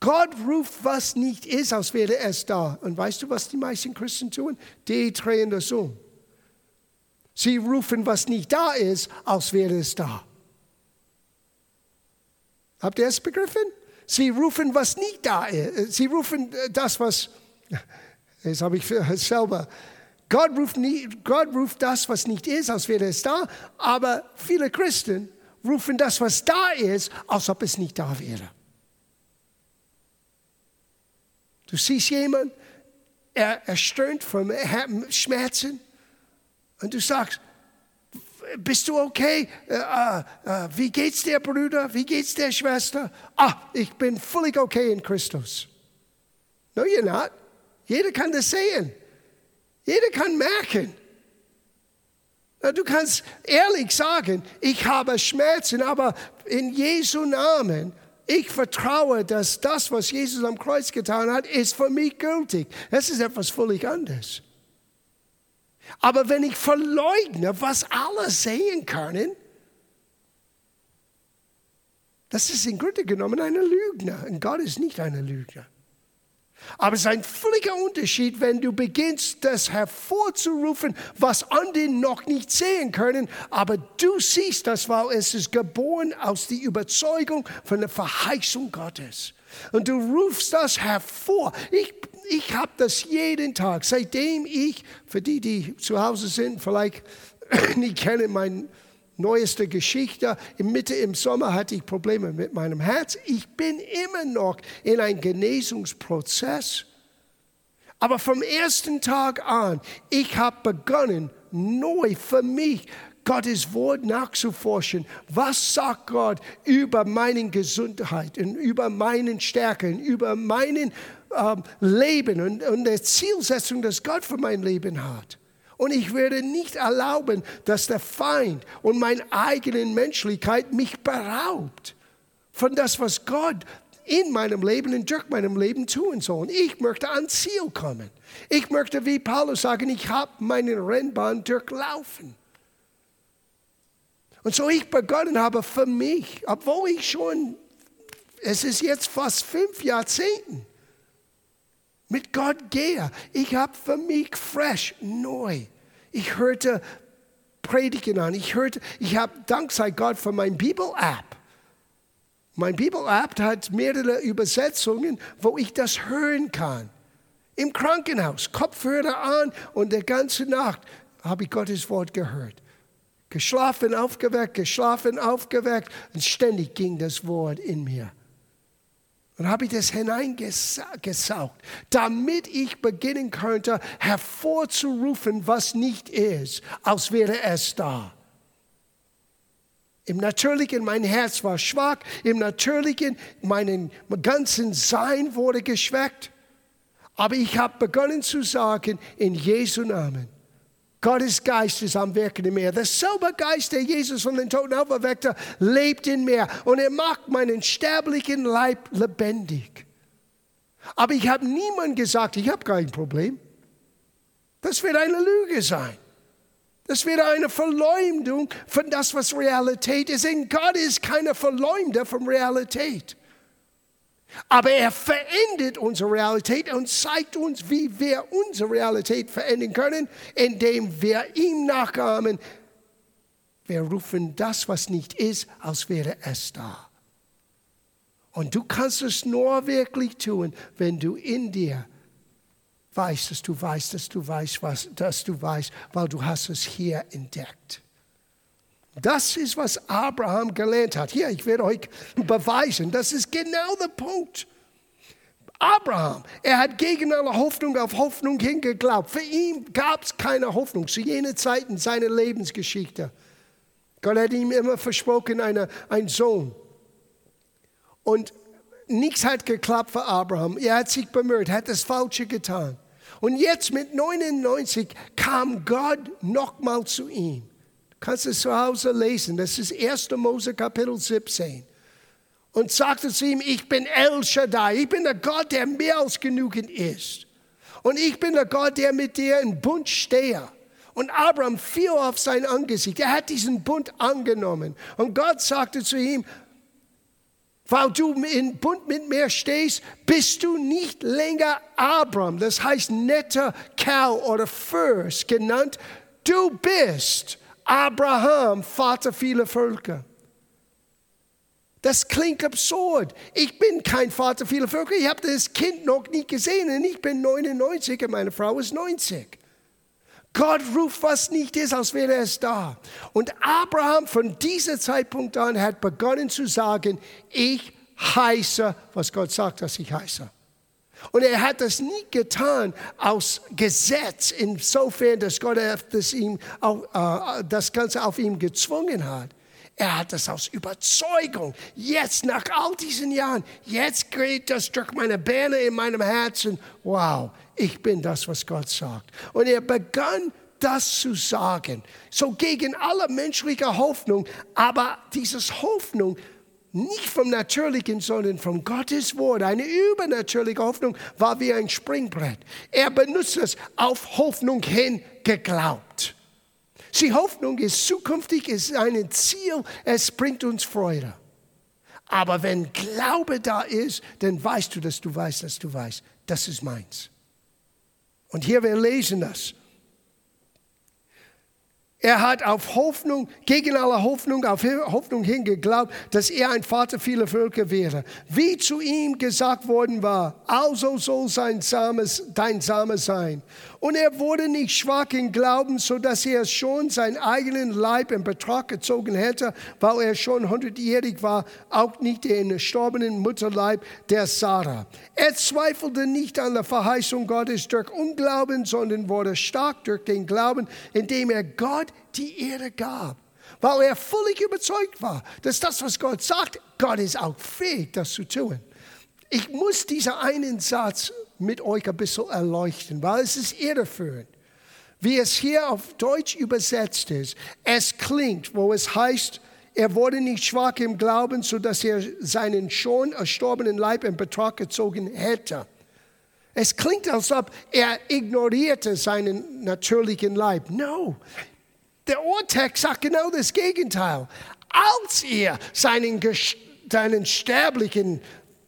[SPEAKER 1] Gott ruft, was nicht ist, als wäre es da. Und weißt du, was die meisten Christen tun? Die drehen das um. Sie rufen, was nicht da ist, als wäre es da. Habt ihr es begriffen? Sie rufen, was nicht da ist. Sie rufen das, was, [laughs] das habe ich selber. Gott ruft, nie, Gott ruft das, was nicht ist, als wäre es da. Aber viele Christen rufen das, was da ist, als ob es nicht da wäre. Du siehst jemanden, er, er stöhnt von Schmerzen und du sagst, bist du okay? Uh, uh, wie geht's dir, Bruder? Wie geht's der Schwester? Ah, ich bin völlig okay in Christus. No, you're not. Jeder kann das sehen. Jeder kann merken. Du kannst ehrlich sagen, ich habe Schmerzen, aber in Jesu Namen, ich vertraue, dass das, was Jesus am Kreuz getan hat, ist für mich gültig. Das ist etwas völlig anderes. Aber wenn ich verleugne, was alle sehen können, das ist im Grunde genommen eine Lügner. Und Gott ist nicht eine Lügner. Aber es ist ein völliger Unterschied, wenn du beginnst, das hervorzurufen, was andere noch nicht sehen können, aber du siehst das, weil es ist geboren aus der Überzeugung von der Verheißung Gottes. Und du rufst das hervor. Ich, ich habe das jeden Tag, seitdem ich, für die, die zu Hause sind, vielleicht [clears throat] nicht kennen mein neueste Geschichte. Im Mitte im Sommer hatte ich Probleme mit meinem Herz. Ich bin immer noch in einem Genesungsprozess. Aber vom ersten Tag an, ich habe begonnen, neu für mich Gottes Wort nachzuforschen. Was sagt Gott über meine Gesundheit und über meinen Stärken, über meinen ähm, Leben und, und der Zielsetzung, das Gott für mein Leben hat? Und ich werde nicht erlauben, dass der Feind und meine eigene Menschlichkeit mich beraubt von das, was Gott in meinem Leben und durch meinem Leben tun soll. Und ich möchte ans Ziel kommen. Ich möchte, wie Paulus sagen, ich habe meine Rennbahn durchlaufen. Und so ich begonnen habe für mich, obwohl ich schon, es ist jetzt fast fünf Jahrzehnten, mit Gott gehe. Ich habe für mich fresh, neu. Ich hörte Predigen an. Ich ich habe Dank sei Gott für mein Bibel-App. Mein Bibel-App hat mehrere Übersetzungen, wo ich das hören kann. Im Krankenhaus, Kopfhörer an und die ganze Nacht habe ich Gottes Wort gehört. Geschlafen, aufgeweckt, geschlafen, aufgeweckt und ständig ging das Wort in mir. Und habe ich das hineingesaugt, damit ich beginnen könnte, hervorzurufen, was nicht ist, als wäre es da. Im Natürlichen, mein Herz war schwach. Im Natürlichen, mein ganzen Sein wurde geschwächt. Aber ich habe begonnen zu sagen, in Jesu Namen, Gottes Geist ist am Wirken in mir. Derselbe Geist, der Jesus von den Toten auferweckte, lebt in mir und er macht meinen sterblichen Leib lebendig. Aber ich habe niemandem gesagt, ich habe kein Problem. Das wird eine Lüge sein. Das wird eine Verleumdung von das, was Realität ist. Denn Gott ist keine Verleumder von Realität. Aber er verändert unsere Realität und zeigt uns, wie wir unsere Realität verändern können, indem wir ihm nachahmen. Wir rufen das, was nicht ist, als wäre es da. Und du kannst es nur wirklich tun, wenn du in dir weißt, dass du weißt, dass du weißt, was, dass du weißt, weil du hast es hier entdeckt. Das ist, was Abraham gelernt hat. Hier, ich werde euch beweisen, das ist genau der Punkt. Abraham, er hat gegen alle Hoffnung auf Hoffnung hingeglaubt. Für ihn gab es keine Hoffnung zu jener Zeit in seiner Lebensgeschichte. Gott hat ihm immer versprochen, eine, einen Sohn. Und nichts hat geklappt für Abraham. Er hat sich bemüht, hat das Falsche getan. Und jetzt mit 99 kam Gott nochmal zu ihm Kannst du es zu Hause lesen. Das ist 1. Mose Kapitel 17. Und sagte zu ihm, ich bin El Shaddai. Ich bin der Gott, der mehr als genügend ist. Und ich bin der Gott, der mit dir in Bund stehe. Und Abraham fiel auf sein Angesicht. Er hat diesen Bund angenommen. Und Gott sagte zu ihm, weil du in Bund mit mir stehst, bist du nicht länger Abraham, das heißt netter Kerl oder Fürst genannt. Du bist Abraham, Vater vieler Völker. Das klingt absurd. Ich bin kein Vater vieler Völker. Ich habe das Kind noch nie gesehen und ich bin 99 und meine Frau ist 90. Gott ruft, was nicht ist, als wäre es da. Und Abraham von diesem Zeitpunkt an hat begonnen zu sagen, ich heiße, was Gott sagt, dass ich heiße. Und er hat das nie getan aus Gesetz, insofern, dass Gott das, ihm äh, das Ganze auf ihm gezwungen hat. Er hat das aus Überzeugung. Jetzt, nach all diesen Jahren, jetzt geht das durch meine Beine in meinem Herzen. Wow, ich bin das, was Gott sagt. Und er begann das zu sagen. So gegen alle menschliche Hoffnung, aber dieses Hoffnung nicht vom Natürlichen, sondern vom Gottes Wort. Eine übernatürliche Hoffnung war wie ein Springbrett. Er benutzt es auf Hoffnung hin geglaubt. Sie Hoffnung ist zukünftig, ist ein Ziel, es bringt uns Freude. Aber wenn Glaube da ist, dann weißt du, dass du weißt, dass du weißt, das ist meins. Und hier wir lesen das. Er hat auf Hoffnung, gegen alle Hoffnung, auf Hoffnung hin geglaubt, dass er ein Vater vieler Völker wäre. Wie zu ihm gesagt worden war, also soll sein Sames, dein Same sein. Und er wurde nicht schwach in Glauben, so dass er schon seinen eigenen Leib in Betrag gezogen hätte, weil er schon hundertjährig war, auch nicht den erstorbenen Mutterleib der Sarah. Er zweifelte nicht an der Verheißung Gottes durch Unglauben, sondern wurde stark durch den Glauben, indem er Gott die Ehre gab. Weil er völlig überzeugt war, dass das, was Gott sagt, Gott ist auch fähig, das zu tun. Ich muss diesen einen Satz mit euch ein bisschen erleuchten, weil es ist irreführend. Wie es hier auf Deutsch übersetzt ist, es klingt, wo es heißt, er wurde nicht schwach im Glauben, sodass er seinen schon erstorbenen Leib in Betrag gezogen hätte. Es klingt, als ob er ignorierte seinen natürlichen Leib. No, der Urtext sagt genau das Gegenteil. Als er seinen, seinen sterblichen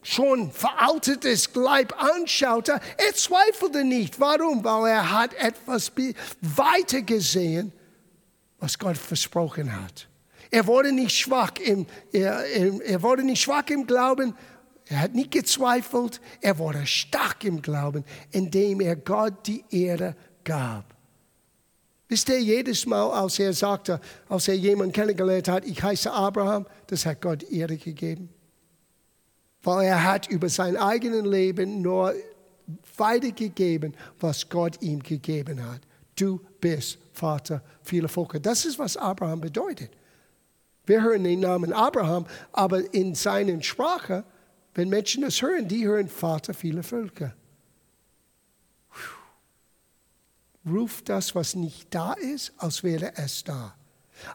[SPEAKER 1] schon veraltetes Leib anschaute, er zweifelte nicht. Warum? Weil er hat etwas weiter gesehen, was Gott versprochen hat. Er wurde nicht schwach im, er, er wurde nicht schwach im Glauben, er hat nicht gezweifelt, er wurde stark im Glauben, indem er Gott die Ehre gab. Wisst ihr, jedes Mal, als er sagte, als er jemanden kennengelernt hat, ich heiße Abraham, das hat Gott Ehre gegeben weil er hat über sein eigenes Leben nur weitergegeben, was Gott ihm gegeben hat. Du bist Vater vieler Völker. Das ist, was Abraham bedeutet. Wir hören den Namen Abraham, aber in seiner Sprache, wenn Menschen das hören, die hören Vater vieler Völker. Ruf das, was nicht da ist, als wäre es da.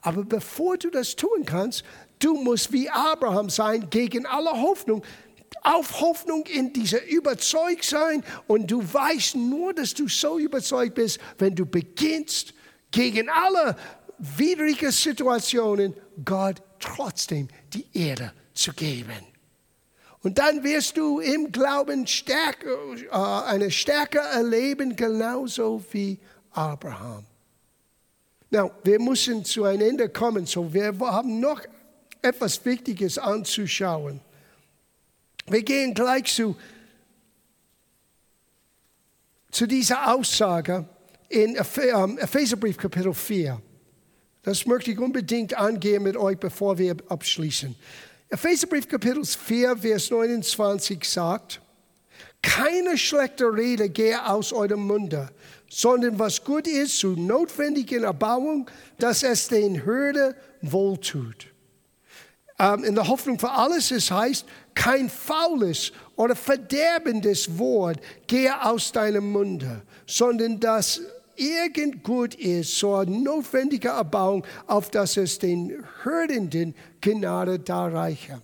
[SPEAKER 1] Aber bevor du das tun kannst, du musst wie Abraham sein, gegen alle Hoffnung, auf Hoffnung in dieser Überzeugung sein. Und du weißt nur, dass du so überzeugt bist, wenn du beginnst, gegen alle widrige Situationen Gott trotzdem die Ehre zu geben. Und dann wirst du im Glauben stärker, äh, eine Stärke erleben, genauso wie Abraham. Now, wir müssen zu einem Ende kommen, so wir haben noch etwas Wichtiges anzuschauen. Wir gehen gleich zu, zu dieser Aussage in ähm, Epheserbrief Kapitel 4. Das möchte ich unbedingt angehen mit euch, bevor wir abschließen. Epheserbrief Kapitel 4, Vers 29 sagt, keine schlechte Rede gehe aus eurem Munde, sondern was gut ist zur notwendigen Erbauung, dass es den Hürde wohltut. Ähm, in der Hoffnung für alles, es heißt, kein faules oder verderbendes Wort gehe aus deinem Munde, sondern das irgend gut ist zur notwendigen Erbauung, auf dass es den Hörenden Gnade darreiche.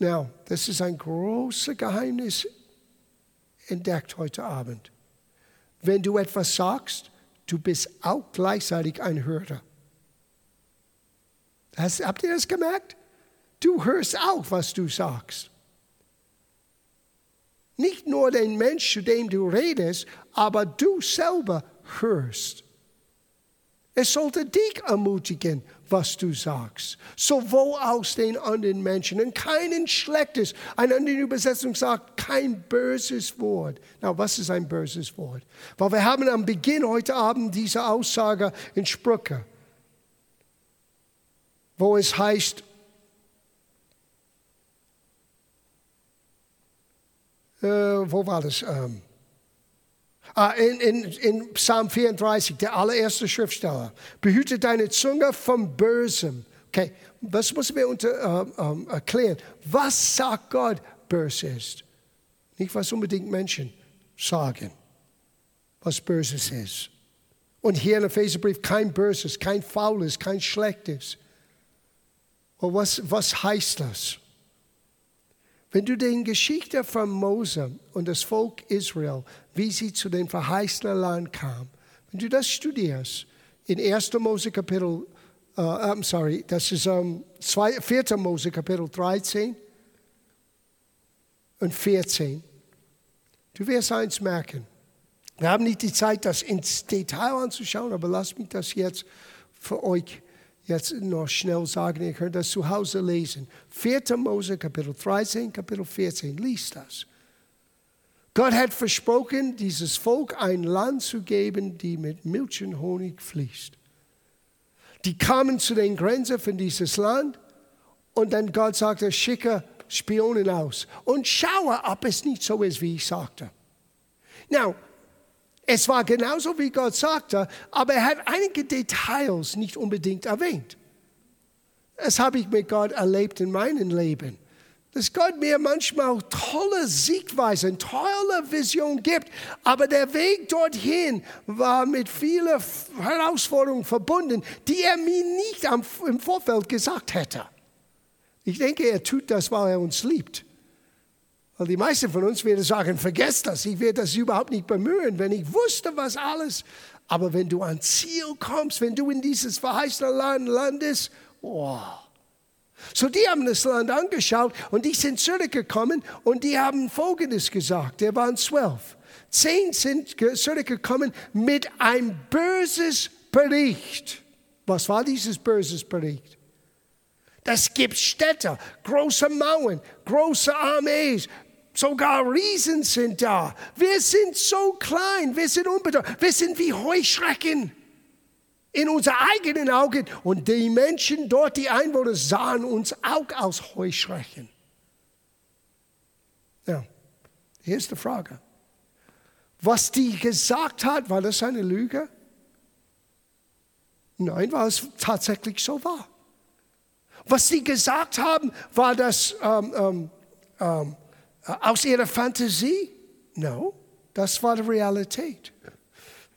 [SPEAKER 1] Now, das ist ein großes Geheimnis entdeckt heute Abend. Wenn du etwas sagst, du bist auch gleichzeitig ein Hörer. Hast, habt ihr das gemerkt? Du hörst auch, was du sagst. Nicht nur den Mensch, zu dem du redest, aber du selber hörst. Es sollte dich ermutigen, was du sagst, sowohl aus den anderen Menschen. Und kein schlechtes, eine andere Übersetzung sagt, kein böses Wort. Na, was ist ein böses Wort? Weil wir haben am Beginn heute Abend diese Aussage in Sprüche, wo es heißt, äh, wo war das? Ähm, ah, in, in, in Psalm 34, der allererste Schriftsteller. Behüte deine Zunge vom Bösen. Okay, was müssen wir unter, äh, äh, erklären? Was sagt Gott böse ist? Nicht, was unbedingt Menschen sagen, was Böses ist. Und hier in Epheserbrief kein Böses, kein Faules, kein Schlechtes. Und was, was heißt das? Wenn du die Geschichte von Mose und das Volk Israel, wie sie zu dem verheißenen Land kam, wenn du das studierst, in 1. Mose Kapitel, uh, I'm sorry, das ist um, 2, 4. Mose Kapitel 13 und 14, du wirst eins merken. Wir haben nicht die Zeit, das ins Detail anzuschauen, aber lass mich das jetzt für euch jetzt noch schnell sagen. Ihr könnt das zu Hause lesen. 4. Mose, Kapitel 13, Kapitel 14. Lies das. Gott hat versprochen, dieses Volk ein Land zu geben, die mit Milch und Honig fließt. Die kamen zu den Grenzen von dieses Land und dann Gott sagte, schicke Spionen aus und schaue, ob es nicht so ist, wie ich sagte. Now, es war genauso, wie Gott sagte, aber er hat einige Details nicht unbedingt erwähnt. Das habe ich mit Gott erlebt in meinem Leben. Dass Gott mir manchmal tolle Siegweisen, tolle Visionen gibt, aber der Weg dorthin war mit vielen Herausforderungen verbunden, die er mir nicht im Vorfeld gesagt hätte. Ich denke, er tut das, weil er uns liebt. Weil die meisten von uns werden sagen, vergesst das, ich werde das überhaupt nicht bemühen, wenn ich wusste, was alles. Aber wenn du ans Ziel kommst, wenn du in dieses verheißene Land landest, oh. So, die haben das Land angeschaut und die sind zurückgekommen und die haben Folgendes gesagt. Der waren zwölf. Zehn sind zurückgekommen mit einem böses Bericht. Was war dieses böses Bericht? Es gibt Städte, große Mauern, große Armees, Sogar Riesen sind da. Wir sind so klein, wir sind unbedeutend, wir sind wie Heuschrecken in unseren eigenen Augen. Und die Menschen dort, die Einwohner, sahen uns auch als Heuschrecken. Ja, hier ist die Frage. Was die gesagt hat, war das eine Lüge? Nein, weil es tatsächlich so war. Was sie gesagt haben, war das ähm, ähm, ähm, aus ihrer Fantasie? No, das war die Realität.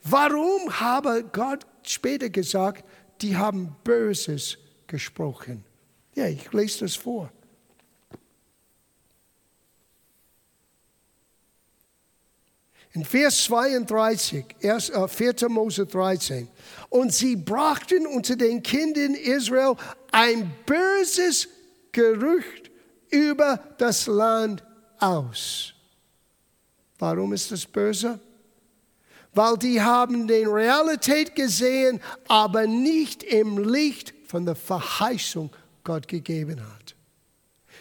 [SPEAKER 1] Warum habe Gott später gesagt, die haben Böses gesprochen? Ja, ich lese das vor. In Vers 32, 4. Mose 13. Und sie brachten unter den Kindern Israel ein böses Gerücht über das Land aus. Warum ist das böse? Weil die haben die Realität gesehen, aber nicht im Licht von der Verheißung Gott gegeben hat.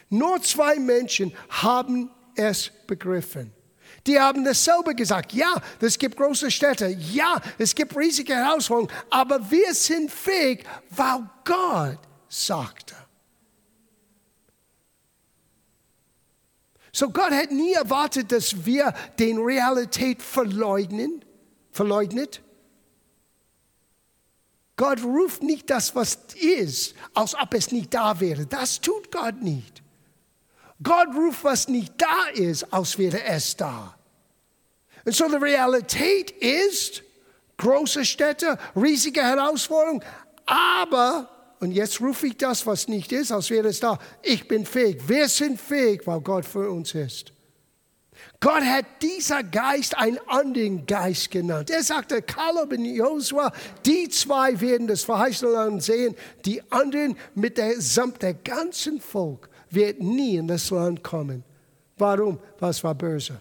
[SPEAKER 1] Nur zwei Menschen haben es begriffen. Die haben dasselbe gesagt. Ja, es gibt große Städte. Ja, es gibt riesige Herausforderungen. Aber wir sind fähig, weil Gott sagte. So Gott hat nie erwartet, dass wir den Realität verleugnen, verleugnet. Gott ruft nicht das, was ist, als ob es nicht da wäre. Das tut Gott nicht. Gott ruft, was nicht da ist, als wäre es da. Und so die Realität ist große Städte, riesige Herausforderungen, aber und jetzt rufe ich das, was nicht ist, als wäre es da. Ich bin fähig. Wir sind fähig, weil Gott für uns ist. Gott hat dieser Geist einen anderen Geist genannt. Er sagte, Kaleb und Josua, die zwei werden das verheißene Land sehen, die anderen mit der, samt der ganzen Volk wird nie in das Land kommen. Warum? Was war böse?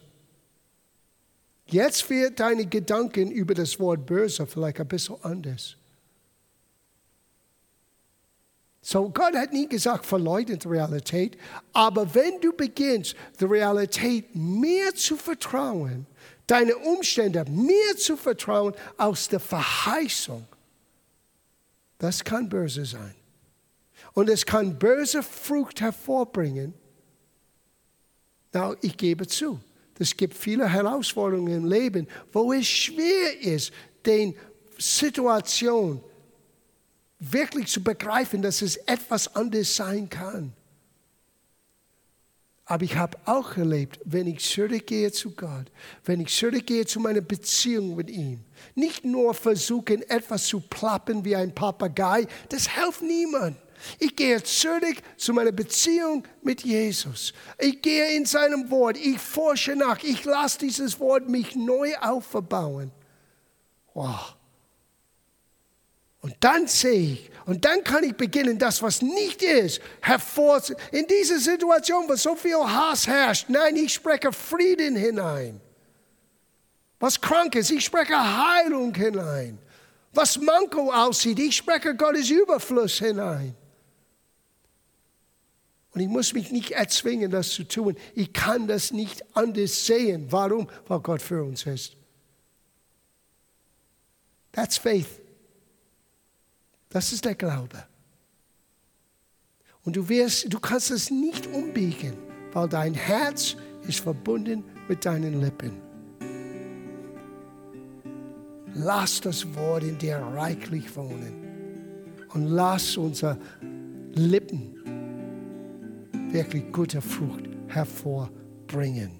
[SPEAKER 1] Jetzt wird deine Gedanken über das Wort böse vielleicht ein bisschen anders. So, Gott hat nie gesagt, verleugnet Realität, aber wenn du beginnst, der Realität mehr zu vertrauen, deine Umstände mehr zu vertrauen aus der Verheißung, das kann böse sein. Und es kann böse Frucht hervorbringen. Na, ich gebe zu, es gibt viele Herausforderungen im Leben, wo es schwer ist, den Situation wirklich zu begreifen, dass es etwas anderes sein kann. Aber ich habe auch erlebt, wenn ich zurückgehe zu Gott, wenn ich zurückgehe zu meiner Beziehung mit ihm, nicht nur versuchen, etwas zu plappen wie ein Papagei, das hilft niemand. Ich gehe zurück zu meiner Beziehung mit Jesus. Ich gehe in seinem Wort, ich forsche nach, ich lasse dieses Wort mich neu aufbauen. Wow. Und dann sehe ich, und dann kann ich beginnen, das, was nicht ist, hervor. In diese Situation, wo so viel Hass herrscht, nein, ich spreche Frieden hinein. Was krank ist, ich spreche Heilung hinein. Was Manko aussieht, ich spreche Gottes Überfluss hinein. Und ich muss mich nicht erzwingen, das zu tun. Ich kann das nicht anders sehen. Warum? Weil Gott für uns ist. That's faith. Das ist der Glaube. Und du, wirst, du kannst es nicht umbiegen, weil dein Herz ist verbunden mit deinen Lippen. Lass das Wort in dir reichlich wohnen. Und lass unsere Lippen wirklich gute Frucht hervorbringen.